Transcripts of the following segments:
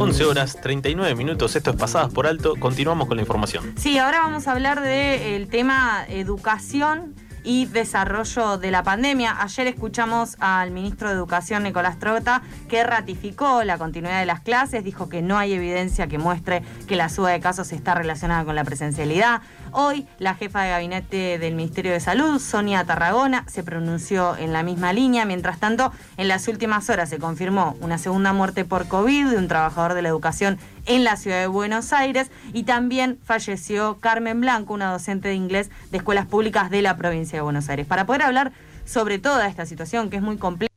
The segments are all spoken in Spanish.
11 horas 39 minutos, esto es Pasadas por Alto, continuamos con la información. Sí, ahora vamos a hablar del tema educación y desarrollo de la pandemia. Ayer escuchamos al ministro de Educación, Nicolás Trota, que ratificó la continuidad de las clases, dijo que no hay evidencia que muestre que la suba de casos está relacionada con la presencialidad. Hoy, la jefa de gabinete del Ministerio de Salud, Sonia Tarragona, se pronunció en la misma línea. Mientras tanto, en las últimas horas se confirmó una segunda muerte por COVID de un trabajador de la educación en la ciudad de Buenos Aires y también falleció Carmen Blanco, una docente de inglés de escuelas públicas de la provincia de Buenos Aires. Para poder hablar sobre toda esta situación que es muy compleja,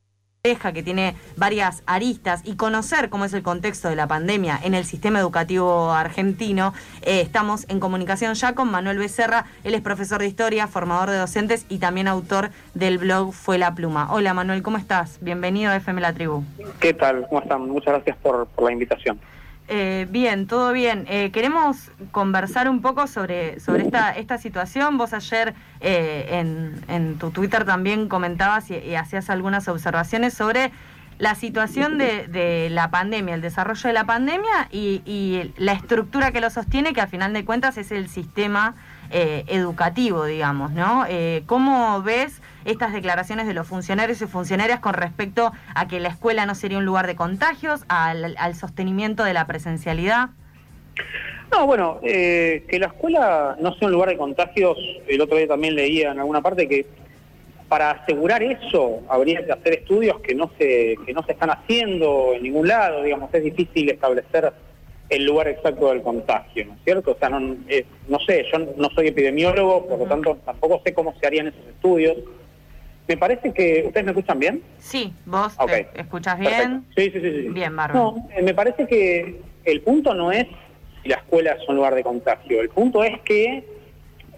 que tiene varias aristas y conocer cómo es el contexto de la pandemia en el sistema educativo argentino, eh, estamos en comunicación ya con Manuel Becerra. Él es profesor de historia, formador de docentes y también autor del blog Fue la Pluma. Hola Manuel, ¿cómo estás? Bienvenido a FM La Tribu. ¿Qué tal? ¿Cómo están? Muchas gracias por la invitación. Eh, bien, todo bien. Eh, queremos conversar un poco sobre, sobre esta, esta situación. Vos ayer eh, en, en, tu Twitter también comentabas y, hacías algunas observaciones sobre la situación de, de, la pandemia, el desarrollo de la pandemia y, y, la estructura que lo sostiene, que al final de cuentas es el sistema educativo, digamos, ¿no? ¿Cómo ves estas declaraciones de los funcionarios y funcionarias con respecto a que la escuela no sería un lugar de contagios, al, sostenimiento de la presencialidad? No, bueno, eh, que la escuela no sea un lugar de contagios, el otro día también leía en alguna parte que para asegurar eso habría que hacer estudios que no se que no se están haciendo en ningún lado, digamos, es difícil establecer el lugar exacto del contagio, ¿no es cierto? O sea, no, no sé, yo no soy epidemiólogo, por lo tanto tampoco sé cómo se harían esos estudios. Me parece que... ¿Ustedes me escuchan bien? Sí, vos escuchas bien. Sí, sí, sí, sí. Bien, bárbaro. No, eh, me parece que el punto no es si la escuela es un lugar de contagio. El punto es que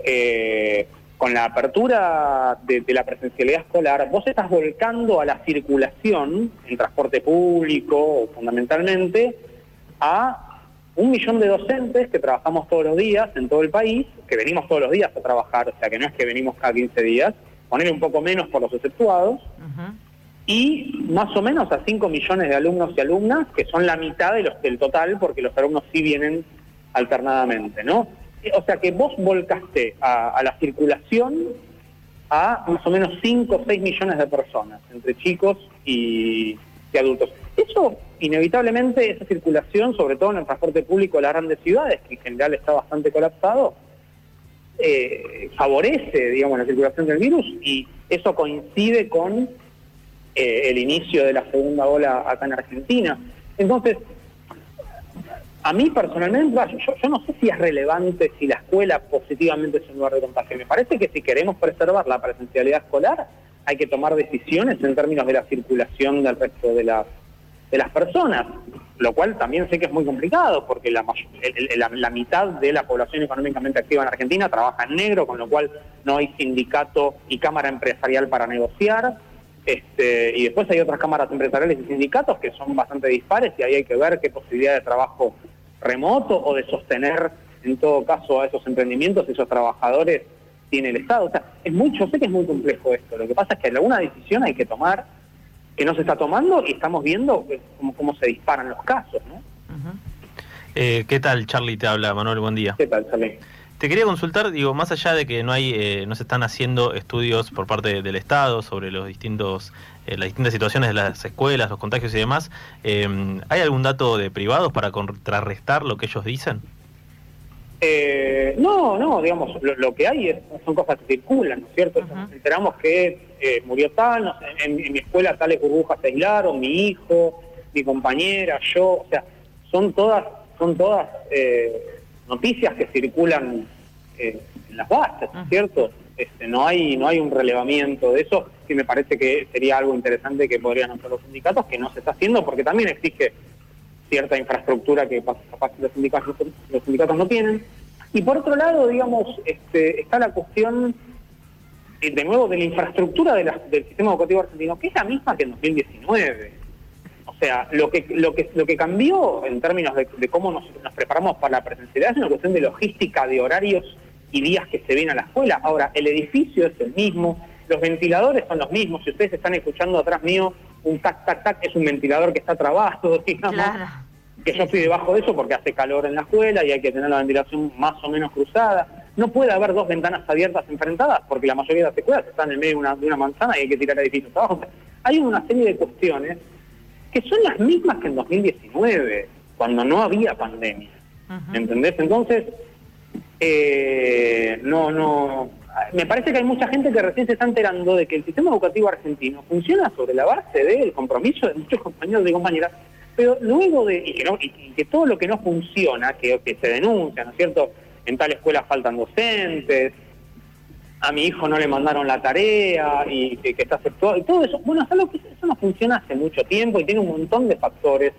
eh, con la apertura de, la presencialidad escolar, vos estás volcando a la circulación, en transporte público fundamentalmente, a un millón de docentes que trabajamos todos los días en todo el país, que venimos todos los días a trabajar, o sea que no es que venimos cada 15 días, poner un poco menos por los exceptuados, y más o menos a 5 millones de alumnos y alumnas, que son la mitad de los del total, porque los alumnos sí vienen alternadamente, ¿no? O sea que vos volcaste a, la circulación a más o menos 5 o 6 millones de personas, entre chicos y, adultos. Eso, inevitablemente, esa circulación, sobre todo en el transporte público de las grandes ciudades, que en general está bastante colapsado, eh, favorece, digamos, la circulación del virus y eso coincide con eh, el inicio de la segunda ola acá en Argentina. Entonces, a mí personalmente, yo, no sé si es relevante si la escuela positivamente es un lugar de contagio. Me parece que si queremos preservar la presencialidad escolar, hay que tomar decisiones en términos de la circulación del resto de las personas, lo cual también sé que es muy complicado porque la, mitad de la población económicamente activa en Argentina trabaja en negro, con lo cual no hay sindicato y cámara empresarial para negociar. Este, y después hay otras cámaras empresariales y sindicatos que son bastante dispares y ahí hay que ver qué posibilidad de trabajo remoto o de sostener en todo caso a esos emprendimientos, esos trabajadores tiene el Estado. O sea, es mucho, sé que es muy complejo esto. Lo que pasa es que alguna decisión hay que tomar que no se está tomando y estamos viendo cómo, cómo se disparan los casos. ¿no? Eh, ¿Qué tal, Charlie? Te habla, Manuel, buen día. ¿Qué tal, Charlie? Te quería consultar, digo, más allá de que no hay, eh, no se están haciendo estudios por parte del Estado sobre los distintos, eh, las distintas situaciones de las escuelas, los contagios y demás, ¿hay algún dato de privados para contrarrestar lo que ellos dicen? Eh, no, no, digamos, lo, que hay son cosas que circulan, ¿no es cierto? Nos enteramos que eh, murió tal, en, mi escuela tales burbujas se aislaron, mi hijo, mi compañera, yo, o sea, son todas, son todas eh, noticias que circulan en las bases, ¿no es cierto? Este, no hay no hay un relevamiento de eso que me parece que sería algo interesante que podrían hacer los sindicatos que no se está haciendo porque también exige cierta infraestructura que capaz los sindicatos, los sindicatos no tienen. Y por otro lado, digamos, este, está la cuestión, eh, de nuevo, de la infraestructura del sistema educativo argentino, que es la misma que en 2019. O sea, lo que, lo que, lo que cambió en términos de, cómo nos, preparamos para la presencialidad es una cuestión de logística, de horarios y días que se ven a la escuela. Ahora, el edificio es el mismo, los ventiladores son los mismos. Si ustedes están escuchando atrás mío, un tac, tac, tac, es un ventilador que está trabado, digamos. que yo estoy debajo de eso porque hace calor en la escuela y hay que tener la ventilación más o menos cruzada. No puede haber dos ventanas abiertas enfrentadas porque la mayoría de las escuelas están en medio de una, de una manzana y hay que tirar edificios abajo. Hay una serie de cuestiones que son las mismas que en 2019, cuando no había pandemia. ¿Entendés? Entonces, eh, no, no. Me parece que hay mucha gente que recién se está enterando de que el sistema educativo argentino funciona sobre la base del compromiso de muchos compañeros y compañeras pero luego de, y que, todo lo que no funciona, que, se denuncia, ¿no es cierto? En tal escuela faltan docentes, a mi hijo no le mandaron la tarea y que, está aceptado, y todo eso, bueno, que eso no funciona hace mucho tiempo y tiene un montón de factores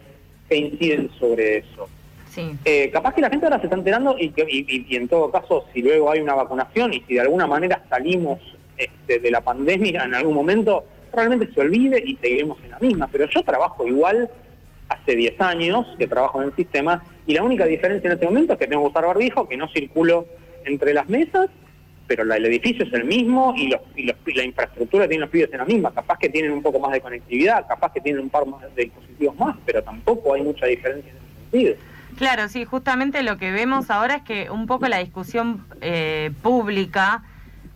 que inciden sobre eso. Eh, capaz que la gente ahora se está enterando y, que, y, en todo caso, si luego hay una vacunación y si de alguna manera salimos este, de la pandemia en algún momento, probablemente se olvide y seguiremos en la misma. Pero yo trabajo igual hace 10 años que trabajo en el sistema y la única diferencia en este momento es que tengo que usar barbijo, que no circulo entre las mesas, pero el edificio es el mismo y, los, y, la infraestructura tiene los pibes en la misma. Capaz que tienen un poco más de conectividad, capaz que tienen un par de dispositivos más, pero tampoco hay mucha diferencia en ese sentido. Claro, sí, justamente lo que vemos ahora es que un poco la discusión eh, pública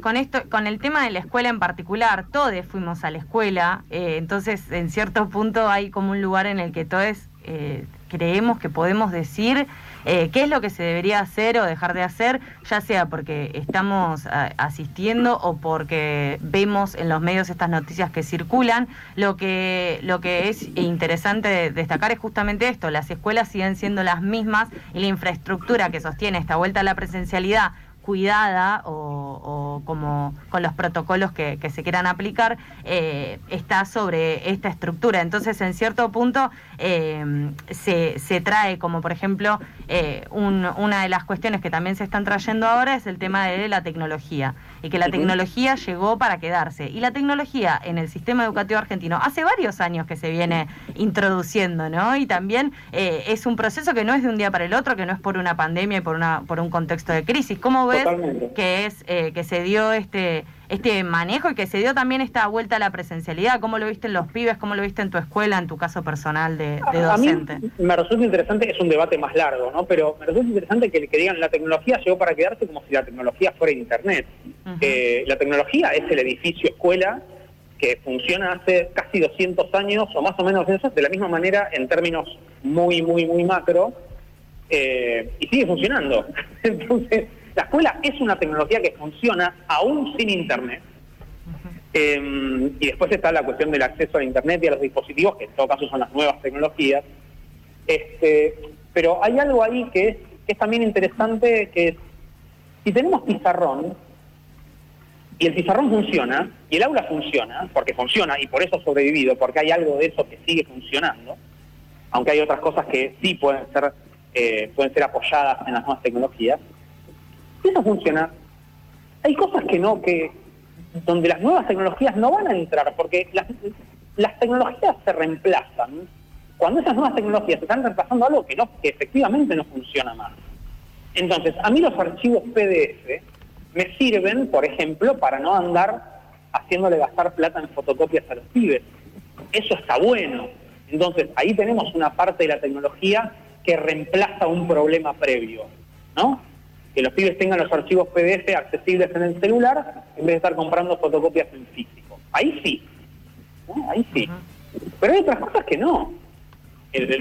con esto, con el tema de la escuela en particular, todos fuimos a la escuela, eh, entonces en cierto punto hay como un lugar en el que todos eh, creemos que podemos decir eh, qué es lo que se debería hacer o dejar de hacer, ya sea porque estamos asistiendo o porque vemos en los medios estas noticias que circulan. Lo que, lo que es interesante destacar es justamente esto, las escuelas siguen siendo las mismas y la infraestructura que sostiene esta vuelta a la presencialidad cuidada o, como con los protocolos que, se quieran aplicar, eh, está sobre esta estructura. Entonces, en cierto punto, eh, se, se, trae como, por ejemplo, eh, una de las cuestiones que también se están trayendo ahora es el tema de la tecnología y que la tecnología llegó para quedarse. Y la tecnología en el sistema educativo argentino hace varios años que se viene introduciendo, ¿no? Y también es un proceso que no es de un día para el otro, que no es por una pandemia y por, una, por un contexto de crisis. ¿Cómo ves que es que se dio este este manejo y que se dio también esta vuelta a la presencialidad. ¿Cómo lo viste en los pibes? ¿Cómo lo viste en tu escuela, en tu caso personal de, docente? A mí me resulta interesante, es un debate más largo, ¿no? Pero me resulta interesante que, que digan la tecnología llegó para quedarse como si la tecnología fuera Internet. Eh, la tecnología es el edificio escuela que funciona hace casi 200 años o más o menos eso, de la misma manera en términos muy, muy, muy macro, eh, y sigue funcionando. Entonces, la escuela es una tecnología que funciona aún sin Internet. Em, y después está la cuestión del acceso a Internet y a los dispositivos, que en todo caso son las nuevas tecnologías. Este, pero hay algo ahí que es, también interesante, que si tenemos pizarrón, y el pizarrón funciona, y el aula funciona, porque funciona, y por eso ha sobrevivido, porque hay algo de eso que sigue funcionando, aunque hay otras cosas que sí pueden ser, eh, pueden ser apoyadas en las nuevas tecnologías, eso funciona, hay cosas que no, que donde las nuevas tecnologías no van a entrar, porque las, tecnologías se reemplazan cuando esas nuevas tecnologías están reemplazando algo que no, que efectivamente no funciona más. Entonces, a mí los archivos PDF me sirven, por ejemplo, para no andar haciéndole gastar plata en fotocopias a los pibes. Eso está bueno. Entonces, ahí tenemos una parte de la tecnología que reemplaza un problema previo, ¿no? Que los pibes tengan los archivos PDF accesibles en el celular en vez de estar comprando fotocopias en físico. Ahí sí, ahí sí. Pero hay otras cosas que no.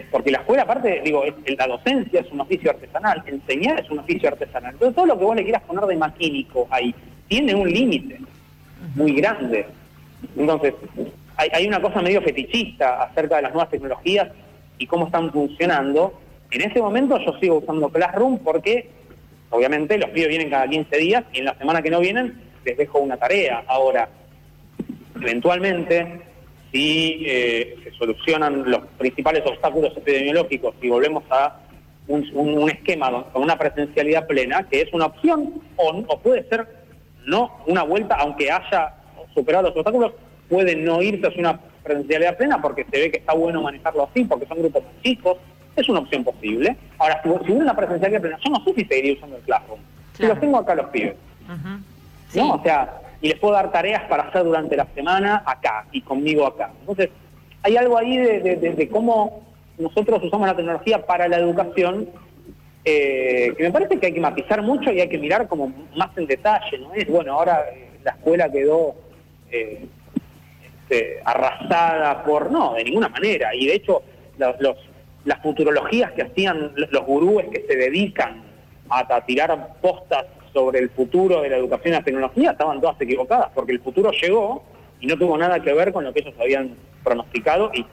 porque la escuela, aparte, digo, la docencia es un oficio artesanal, enseñar es un oficio artesanal. Entonces todo lo que vos le quieras poner de maquínico ahí tiene un límite muy grande. Entonces, hay, hay una cosa medio fetichista acerca de las nuevas tecnologías y cómo están funcionando. En ese momento yo sigo usando Classroom porque Obviamente los pibes vienen cada 15 días y en la semana que no vienen les dejo una tarea. Ahora, eventualmente, si eh, se solucionan los principales obstáculos epidemiológicos y volvemos a un, esquema con una presencialidad plena, que es una opción, o, puede ser no una vuelta, aunque haya superado los obstáculos, puede no irse hacia una presencialidad plena porque se ve que está bueno manejarlo así, porque son grupos chicos, es una opción posible. Ahora, si, si una presencialidad plena, yo no sé si seguiría usando el Classroom. Si los tengo acá los pibes. ¿No? O sea, y les puedo dar tareas para hacer durante la semana acá y conmigo acá. Entonces, hay algo ahí de, cómo nosotros usamos la tecnología para la educación, eh, que me parece que hay que matizar mucho y hay que mirar como más en detalle, ¿no es, bueno, ahora eh, la escuela quedó eh, este, arrasada por, no, de ninguna manera, y de hecho los, las futurologías que hacían los gurúes que se dedican a, tirar postas sobre el futuro de la educación y la tecnología estaban todas equivocadas, porque el futuro llegó y no tuvo nada que ver con lo que ellos habían pronosticado y,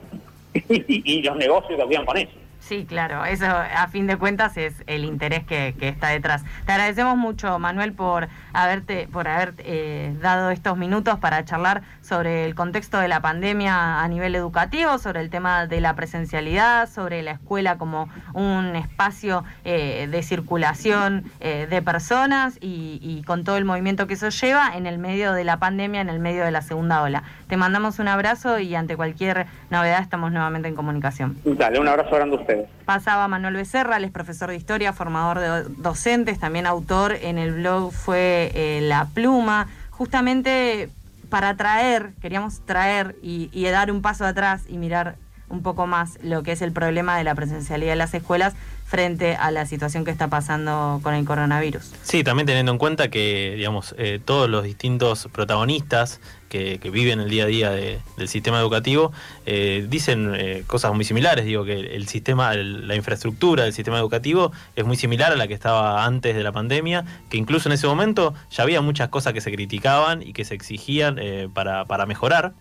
y, los negocios que habían con eso. Sí, claro, eso a fin de cuentas es el interés que, está detrás. Te agradecemos mucho, Manuel, por haberte, por haber eh, dado estos minutos para charlar sobre el contexto de la pandemia a nivel educativo, sobre el tema de la presencialidad, sobre la escuela como un espacio eh, de circulación eh, de personas y, y con todo el movimiento que eso lleva en el medio de la pandemia, en el medio de la segunda ola. Te mandamos un abrazo y ante cualquier novedad estamos nuevamente en comunicación. Dale, un abrazo grande a Pasaba Manuel Becerra, él es profesor de historia, formador de docentes, también autor en el blog fue eh, La Pluma, justamente para traer, queríamos traer y dar un paso atrás y mirar un poco más lo que es el problema de la presencialidad de las escuelas frente a la situación que está pasando con el coronavirus. Sí, también teniendo en cuenta que, digamos, eh, todos los distintos protagonistas que, viven el día a día del sistema educativo eh, dicen eh, cosas muy similares. Digo que el sistema, la infraestructura del sistema educativo es muy similar a la que estaba antes de la pandemia, que incluso en ese momento ya había muchas cosas que se criticaban y que se exigían para, para mejorar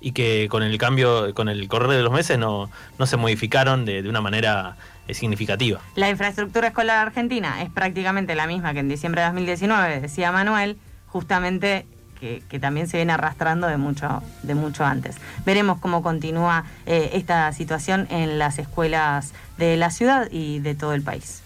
y que con el cambio, con el correr de los meses no, no se modificaron de, una manera eh, significativa. La infraestructura escolar argentina es prácticamente la misma que en diciembre de 2019, decía Manuel, justamente que, también se viene arrastrando de mucho, de mucho antes. Veremos cómo continúa eh, esta situación en las escuelas de la ciudad y de todo el país.